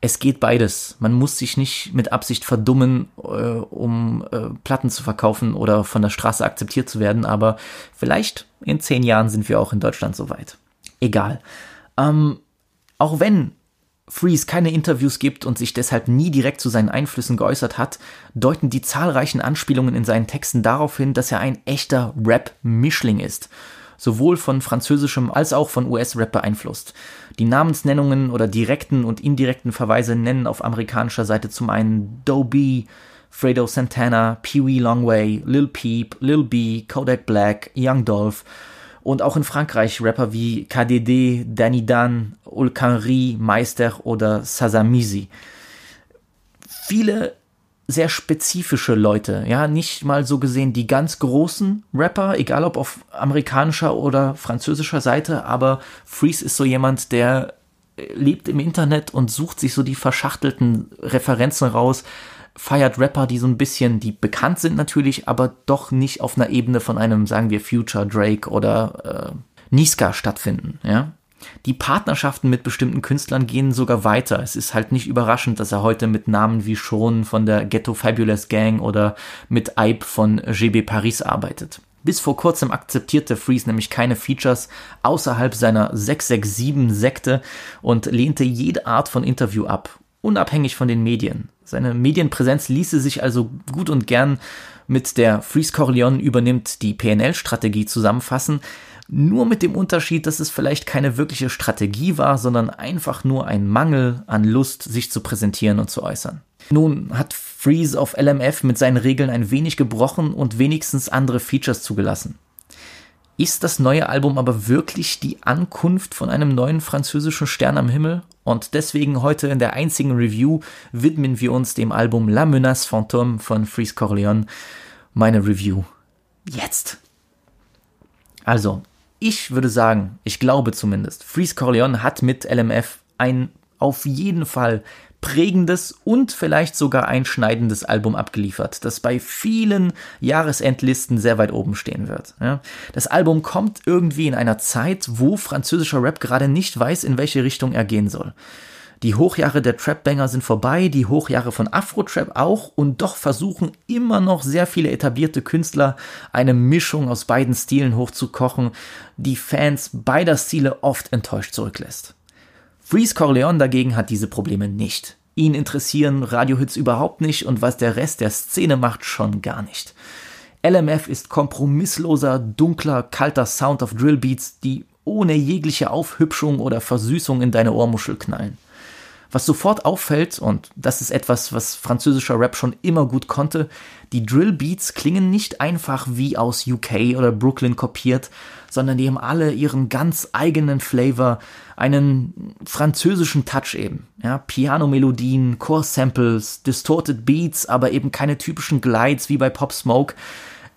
es geht beides. Man muss sich nicht mit Absicht verdummen, äh, um äh, Platten zu verkaufen oder von der Straße akzeptiert zu werden, aber vielleicht in zehn Jahren sind wir auch in Deutschland soweit. Egal. Ähm, auch wenn Freeze keine Interviews gibt und sich deshalb nie direkt zu seinen Einflüssen geäußert hat, deuten die zahlreichen Anspielungen in seinen Texten darauf hin, dass er ein echter Rap-Mischling ist sowohl von französischem als auch von US-Rap beeinflusst. Die Namensnennungen oder direkten und indirekten Verweise nennen auf amerikanischer Seite zum einen Doe Fredo Santana, Pee Wee Longway, Lil Peep, Lil B, Kodak Black, Young Dolph und auch in Frankreich Rapper wie KDD, Danny Dan, Ulkanri, Meister oder Sazamizi. Viele sehr spezifische Leute, ja, nicht mal so gesehen die ganz großen Rapper, egal ob auf amerikanischer oder französischer Seite, aber Freeze ist so jemand, der lebt im Internet und sucht sich so die verschachtelten Referenzen raus, feiert Rapper, die so ein bisschen, die bekannt sind natürlich, aber doch nicht auf einer Ebene von einem, sagen wir, Future Drake oder äh, Niska stattfinden, ja. Die Partnerschaften mit bestimmten Künstlern gehen sogar weiter. Es ist halt nicht überraschend, dass er heute mit Namen wie Schon von der Ghetto Fabulous Gang oder mit Ibe von GB Paris arbeitet. Bis vor kurzem akzeptierte Freeze nämlich keine Features außerhalb seiner 667-Sekte und lehnte jede Art von Interview ab, unabhängig von den Medien. Seine Medienpräsenz ließe sich also gut und gern mit der Freeze Corleone übernimmt die PNL-Strategie zusammenfassen, nur mit dem Unterschied, dass es vielleicht keine wirkliche Strategie war, sondern einfach nur ein Mangel an Lust, sich zu präsentieren und zu äußern. Nun hat Freeze auf LMF mit seinen Regeln ein wenig gebrochen und wenigstens andere Features zugelassen. Ist das neue Album aber wirklich die Ankunft von einem neuen französischen Stern am Himmel? Und deswegen heute in der einzigen Review widmen wir uns dem Album La Menace Fantôme von Freeze Corleone. Meine Review. Jetzt. Also, ich würde sagen, ich glaube zumindest, Freeze Corleone hat mit LMF ein auf jeden Fall prägendes und vielleicht sogar einschneidendes Album abgeliefert, das bei vielen Jahresendlisten sehr weit oben stehen wird. Ja. Das Album kommt irgendwie in einer Zeit, wo französischer Rap gerade nicht weiß, in welche Richtung er gehen soll. Die Hochjahre der Trap-Banger sind vorbei, die Hochjahre von Afro-Trap auch und doch versuchen immer noch sehr viele etablierte Künstler eine Mischung aus beiden Stilen hochzukochen, die Fans beider Stile oft enttäuscht zurücklässt. Freeze Corleone dagegen hat diese Probleme nicht. Ihn interessieren Radiohits überhaupt nicht und was der Rest der Szene macht, schon gar nicht. LMF ist kompromissloser, dunkler, kalter Sound of Drillbeats, die ohne jegliche Aufhübschung oder Versüßung in deine Ohrmuschel knallen. Was sofort auffällt, und das ist etwas, was französischer Rap schon immer gut konnte, die Drill Beats klingen nicht einfach wie aus UK oder Brooklyn kopiert, sondern die haben alle ihren ganz eigenen Flavor, einen französischen Touch eben. Ja, Piano-Melodien, Core-Samples, distorted Beats, aber eben keine typischen Glides wie bei Pop Smoke.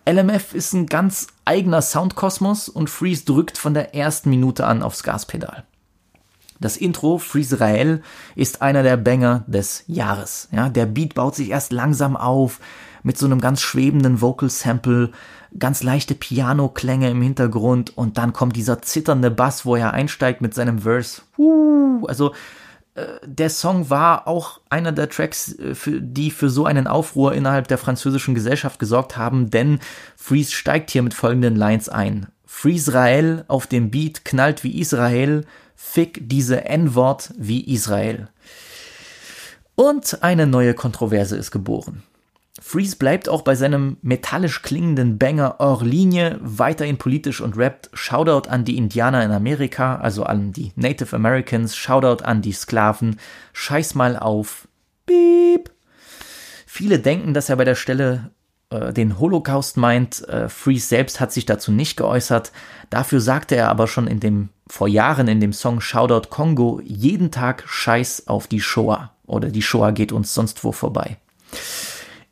LMF ist ein ganz eigener Soundkosmos und Freeze drückt von der ersten Minute an aufs Gaspedal. Das Intro Freeze ist einer der Banger des Jahres. Ja, der Beat baut sich erst langsam auf mit so einem ganz schwebenden Vocal Sample, ganz leichte Piano-Klänge im Hintergrund und dann kommt dieser zitternde Bass, wo er einsteigt mit seinem Verse. Uh, also äh, der Song war auch einer der Tracks, äh, die für so einen Aufruhr innerhalb der französischen Gesellschaft gesorgt haben, denn Freeze steigt hier mit folgenden Lines ein. Freeze auf dem Beat knallt wie Israel, Fick diese N-Wort wie Israel. Und eine neue Kontroverse ist geboren. Freeze bleibt auch bei seinem metallisch klingenden Banger Hors Linie weiterhin politisch und rappt Shoutout an die Indianer in Amerika, also an die Native Americans, Shoutout an die Sklaven, scheiß mal auf, beep. Viele denken, dass er bei der Stelle den Holocaust meint. Äh, Freeze selbst hat sich dazu nicht geäußert. Dafür sagte er aber schon in dem vor Jahren in dem Song Shoutout Kongo jeden Tag Scheiß auf die Shoah oder die Shoah geht uns sonst wo vorbei.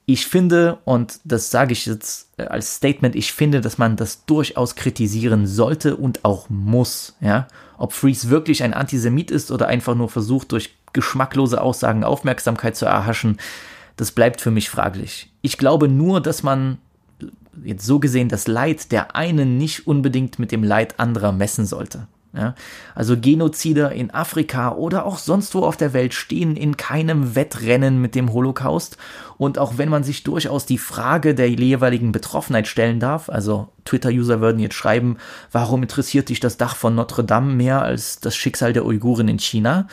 Ich finde, und das sage ich jetzt äh, als Statement, ich finde, dass man das durchaus kritisieren sollte und auch muss, ja. Ob Freeze wirklich ein Antisemit ist oder einfach nur versucht, durch geschmacklose Aussagen Aufmerksamkeit zu erhaschen, das bleibt für mich fraglich. Ich glaube nur, dass man jetzt so gesehen das Leid der einen nicht unbedingt mit dem Leid anderer messen sollte. Ja, also Genozide in Afrika oder auch sonst wo auf der Welt stehen in keinem Wettrennen mit dem Holocaust. Und auch wenn man sich durchaus die Frage der jeweiligen Betroffenheit stellen darf, also Twitter-User würden jetzt schreiben, warum interessiert dich das Dach von Notre Dame mehr als das Schicksal der Uiguren in China?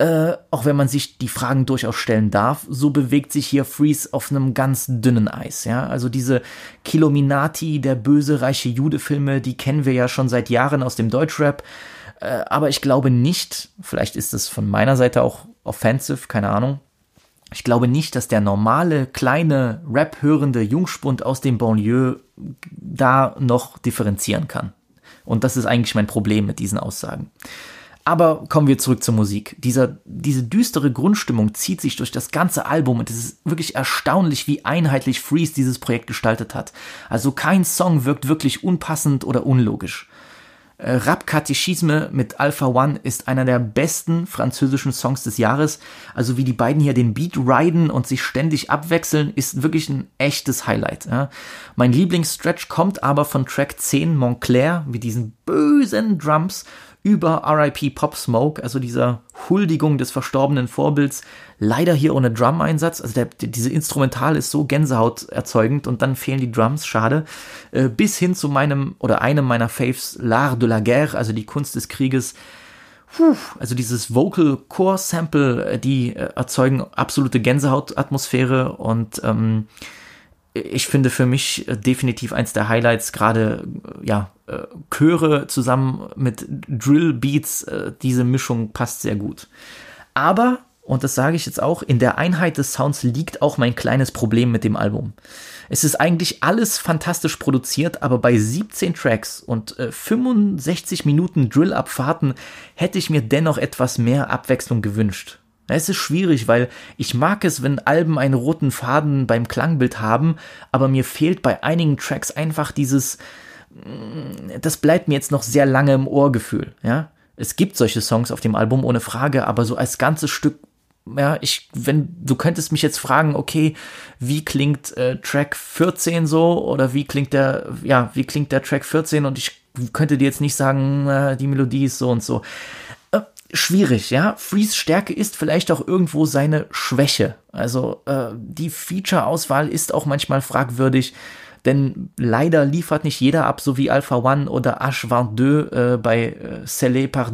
Äh, auch wenn man sich die Fragen durchaus stellen darf, so bewegt sich hier Freeze auf einem ganz dünnen Eis. Ja, also diese Kilominati, der böse reiche Jude-Filme, die kennen wir ja schon seit Jahren aus dem Deutschrap. Äh, aber ich glaube nicht, vielleicht ist es von meiner Seite auch offensive, keine Ahnung. Ich glaube nicht, dass der normale, kleine, Rap-hörende Jungspund aus dem Banlieue da noch differenzieren kann. Und das ist eigentlich mein Problem mit diesen Aussagen. Aber kommen wir zurück zur Musik. Dieser, diese düstere Grundstimmung zieht sich durch das ganze Album und es ist wirklich erstaunlich, wie einheitlich Freeze dieses Projekt gestaltet hat. Also kein Song wirkt wirklich unpassend oder unlogisch. Äh, Rap Katechisme mit Alpha One ist einer der besten französischen Songs des Jahres. Also wie die beiden hier den Beat riden und sich ständig abwechseln, ist wirklich ein echtes Highlight. Ja. Mein Lieblingsstretch kommt aber von Track 10 Montclair mit diesen bösen Drums über RIP Pop Smoke, also dieser Huldigung des verstorbenen Vorbilds, leider hier ohne Drum-Einsatz. Also der, diese Instrumental ist so Gänsehaut erzeugend und dann fehlen die Drums, schade. Äh, bis hin zu meinem oder einem meiner Faves, L'Art de la Guerre, also die Kunst des Krieges. Puh, also dieses Vocal Core Sample, äh, die äh, erzeugen absolute Gänsehaut-Atmosphäre und ähm, ich finde für mich äh, definitiv eins der Highlights, gerade äh, ja, äh, Chöre zusammen mit Drill Beats, diese Mischung passt sehr gut. Aber, und das sage ich jetzt auch, in der Einheit des Sounds liegt auch mein kleines Problem mit dem Album. Es ist eigentlich alles fantastisch produziert, aber bei 17 Tracks und 65 Minuten Drill-Abfahrten hätte ich mir dennoch etwas mehr Abwechslung gewünscht. Es ist schwierig, weil ich mag es, wenn Alben einen roten Faden beim Klangbild haben, aber mir fehlt bei einigen Tracks einfach dieses, mm, das bleibt mir jetzt noch sehr lange im Ohrgefühl, ja. Es gibt solche Songs auf dem Album ohne Frage, aber so als ganzes Stück ja, ich, wenn du könntest mich jetzt fragen, okay, wie klingt äh, Track 14 so oder wie klingt der, ja, wie klingt der Track 14 und ich könnte dir jetzt nicht sagen, äh, die Melodie ist so und so schwierig, ja. Freeze Stärke ist vielleicht auch irgendwo seine Schwäche. Also äh, die Feature-Auswahl ist auch manchmal fragwürdig, denn leider liefert nicht jeder ab, so wie Alpha One oder H22 äh, bei äh, Scellé par.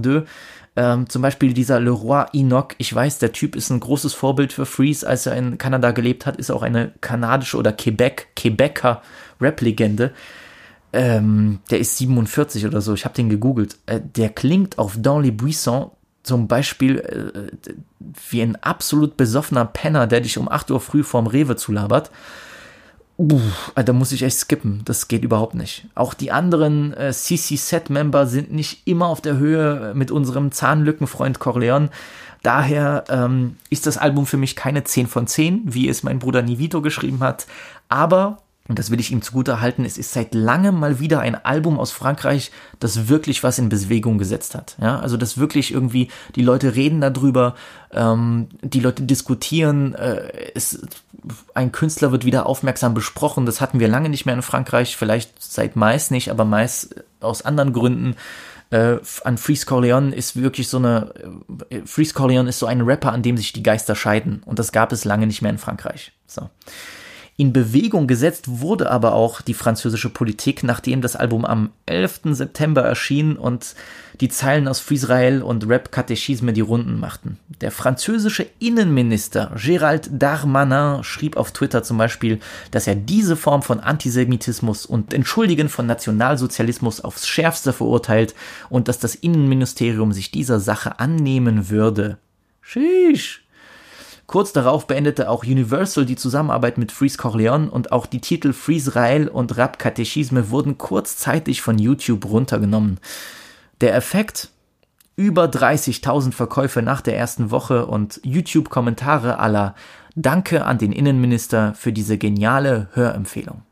Ähm, zum Beispiel dieser Leroy Enoch. Ich weiß, der Typ ist ein großes Vorbild für Freeze, als er in Kanada gelebt hat, ist auch eine kanadische oder Quebec, Quebecer Rap-Legende. Ähm, der ist 47 oder so, ich habe den gegoogelt. Äh, der klingt auf Dans les Buissons zum Beispiel äh, wie ein absolut besoffener Penner, der dich um 8 Uhr früh vorm Rewe zulabert. Uh, da muss ich echt skippen. Das geht überhaupt nicht. Auch die anderen äh, CC-Set-Member sind nicht immer auf der Höhe mit unserem Zahnlückenfreund Corleone. Daher ähm, ist das Album für mich keine 10 von 10, wie es mein Bruder Nivito geschrieben hat. Aber und das will ich ihm zugute halten, es ist seit langem mal wieder ein Album aus Frankreich, das wirklich was in Bewegung gesetzt hat. Ja, also das wirklich irgendwie, die Leute reden darüber, ähm, die Leute diskutieren, äh, es, ein Künstler wird wieder aufmerksam besprochen, das hatten wir lange nicht mehr in Frankreich, vielleicht seit Mais nicht, aber Mais aus anderen Gründen. Äh, an Freeze Corleone ist wirklich so eine, äh, Freeze Corleone ist so ein Rapper, an dem sich die Geister scheiden. Und das gab es lange nicht mehr in Frankreich. So. In Bewegung gesetzt wurde aber auch die französische Politik, nachdem das Album am 11. September erschien und die Zeilen aus Israel und Rap-Katechisme die Runden machten. Der französische Innenminister Gérald Darmanin schrieb auf Twitter zum Beispiel, dass er diese Form von Antisemitismus und Entschuldigen von Nationalsozialismus aufs Schärfste verurteilt und dass das Innenministerium sich dieser Sache annehmen würde. Sheesh. Kurz darauf beendete auch Universal die Zusammenarbeit mit Freeze Corleone und auch die Titel Freeze Rail und Rap Katechisme wurden kurzzeitig von YouTube runtergenommen. Der Effekt? über 30.000 Verkäufe nach der ersten Woche und YouTube-Kommentare aller Danke an den Innenminister für diese geniale Hörempfehlung.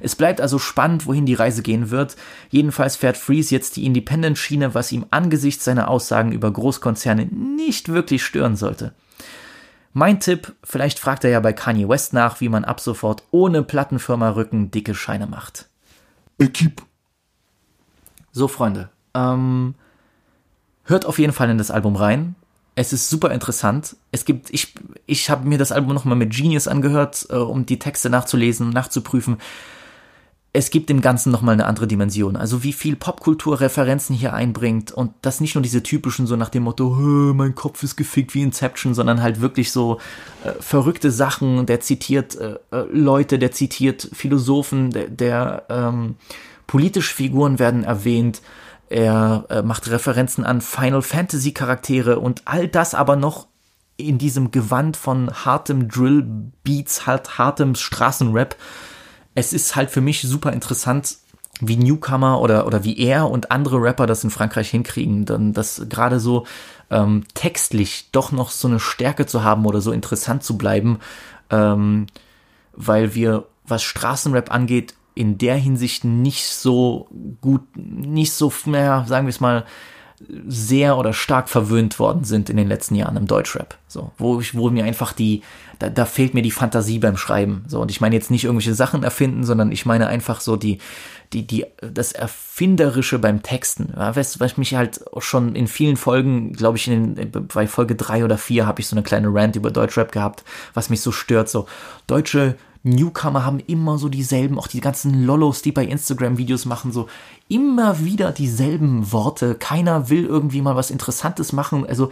Es bleibt also spannend, wohin die Reise gehen wird. Jedenfalls fährt Freeze jetzt die Independent-Schiene, was ihm angesichts seiner Aussagen über Großkonzerne nicht wirklich stören sollte. Mein Tipp, vielleicht fragt er ja bei Kanye West nach, wie man ab sofort ohne Plattenfirma Rücken dicke Scheine macht. Equipe. So, Freunde, ähm, hört auf jeden Fall in das Album rein. Es ist super interessant. Es gibt, ich, ich habe mir das Album nochmal mit Genius angehört, äh, um die Texte nachzulesen, nachzuprüfen. Es gibt dem Ganzen nochmal eine andere Dimension. Also wie viel Popkultur-Referenzen hier einbringt und das nicht nur diese typischen, so nach dem Motto, mein Kopf ist gefickt wie Inception, sondern halt wirklich so äh, verrückte Sachen. Der zitiert äh, äh, Leute, der zitiert Philosophen, der, der ähm, politische Figuren werden erwähnt er äh, macht Referenzen an Final Fantasy Charaktere und all das aber noch in diesem Gewand von hartem Drill Beats, halt hartem Straßenrap. Es ist halt für mich super interessant, wie Newcomer oder, oder wie er und andere Rapper das in Frankreich hinkriegen, dann das gerade so ähm, textlich doch noch so eine Stärke zu haben oder so interessant zu bleiben, ähm, weil wir, was Straßenrap angeht, in der Hinsicht nicht so gut, nicht so, naja, sagen wir es mal, sehr oder stark verwöhnt worden sind in den letzten Jahren im Deutschrap. So, wo ich, wo mir einfach die, da, da fehlt mir die Fantasie beim Schreiben. So, und ich meine jetzt nicht irgendwelche Sachen erfinden, sondern ich meine einfach so die, die, die, das Erfinderische beim Texten. Ja, was, was mich halt schon in vielen Folgen, glaube ich, in den, bei Folge drei oder vier habe ich so eine kleine Rant über Deutschrap gehabt, was mich so stört. So, deutsche Newcomer haben immer so dieselben, auch die ganzen Lollos, die bei Instagram Videos machen, so immer wieder dieselben Worte. Keiner will irgendwie mal was Interessantes machen. Also,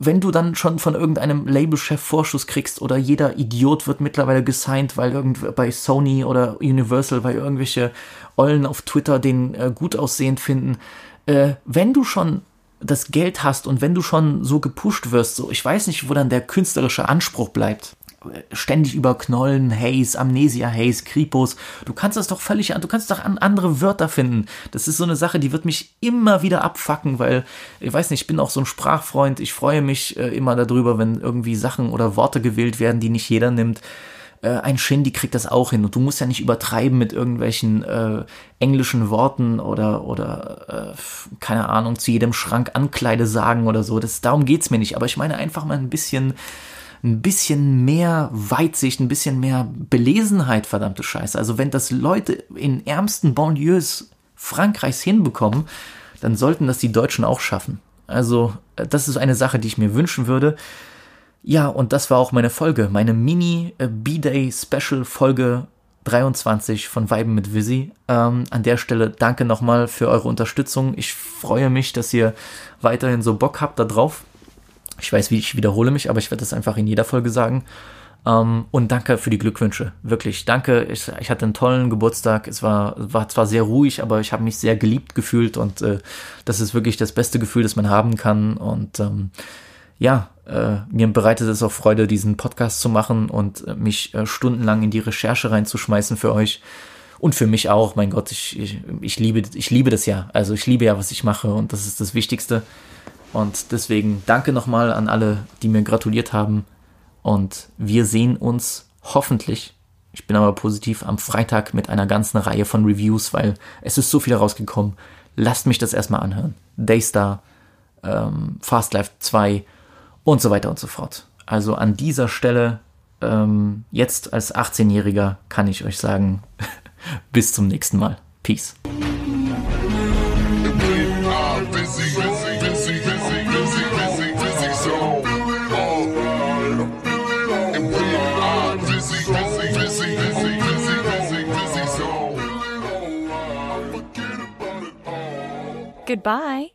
wenn du dann schon von irgendeinem Labelchef Vorschuss kriegst oder jeder Idiot wird mittlerweile gesigned, weil irgend bei Sony oder Universal, weil irgendwelche Ollen auf Twitter den äh, gut aussehend finden, äh, wenn du schon das Geld hast und wenn du schon so gepusht wirst, so ich weiß nicht, wo dann der künstlerische Anspruch bleibt ständig über Knollen, Haze, Amnesia, Haze, Kripos. Du kannst das doch völlig du kannst doch an andere Wörter finden. Das ist so eine Sache, die wird mich immer wieder abfacken, weil, ich weiß nicht, ich bin auch so ein Sprachfreund. Ich freue mich äh, immer darüber, wenn irgendwie Sachen oder Worte gewählt werden, die nicht jeder nimmt. Äh, ein Shindy kriegt das auch hin und du musst ja nicht übertreiben mit irgendwelchen äh, englischen Worten oder, oder äh, keine Ahnung, zu jedem Schrank Ankleide sagen oder so. Das, darum geht's mir nicht. Aber ich meine einfach mal ein bisschen ein bisschen mehr Weitsicht, ein bisschen mehr Belesenheit, verdammte Scheiße. Also wenn das Leute in ärmsten Banlieues Frankreichs hinbekommen, dann sollten das die Deutschen auch schaffen. Also äh, das ist eine Sache, die ich mir wünschen würde. Ja, und das war auch meine Folge, meine Mini-B-Day-Special-Folge 23 von Weiben mit Visi. Ähm, an der Stelle danke nochmal für eure Unterstützung. Ich freue mich, dass ihr weiterhin so Bock habt da drauf. Ich weiß, wie ich wiederhole mich, aber ich werde das einfach in jeder Folge sagen. Um, ähm, und danke für die Glückwünsche. Wirklich, danke. Ich, ich, hatte einen tollen Geburtstag. Es war, war zwar sehr ruhig, aber ich habe mich sehr geliebt gefühlt und äh, das ist wirklich das beste Gefühl, das man haben kann. Und ähm, ja, äh, mir bereitet es auch Freude, diesen Podcast zu machen und äh, mich äh, stundenlang in die Recherche reinzuschmeißen für euch. Und für mich auch, mein Gott, ich, ich, ich, liebe, ich liebe das ja. Also ich liebe ja, was ich mache und das ist das Wichtigste. Und deswegen danke nochmal an alle, die mir gratuliert haben. Und wir sehen uns hoffentlich, ich bin aber positiv, am Freitag mit einer ganzen Reihe von Reviews, weil es ist so viel rausgekommen. Lasst mich das erstmal anhören. Daystar, ähm, Fast Life 2 und so weiter und so fort. Also an dieser Stelle, ähm, jetzt als 18-Jähriger, kann ich euch sagen, bis zum nächsten Mal. Peace. Goodbye.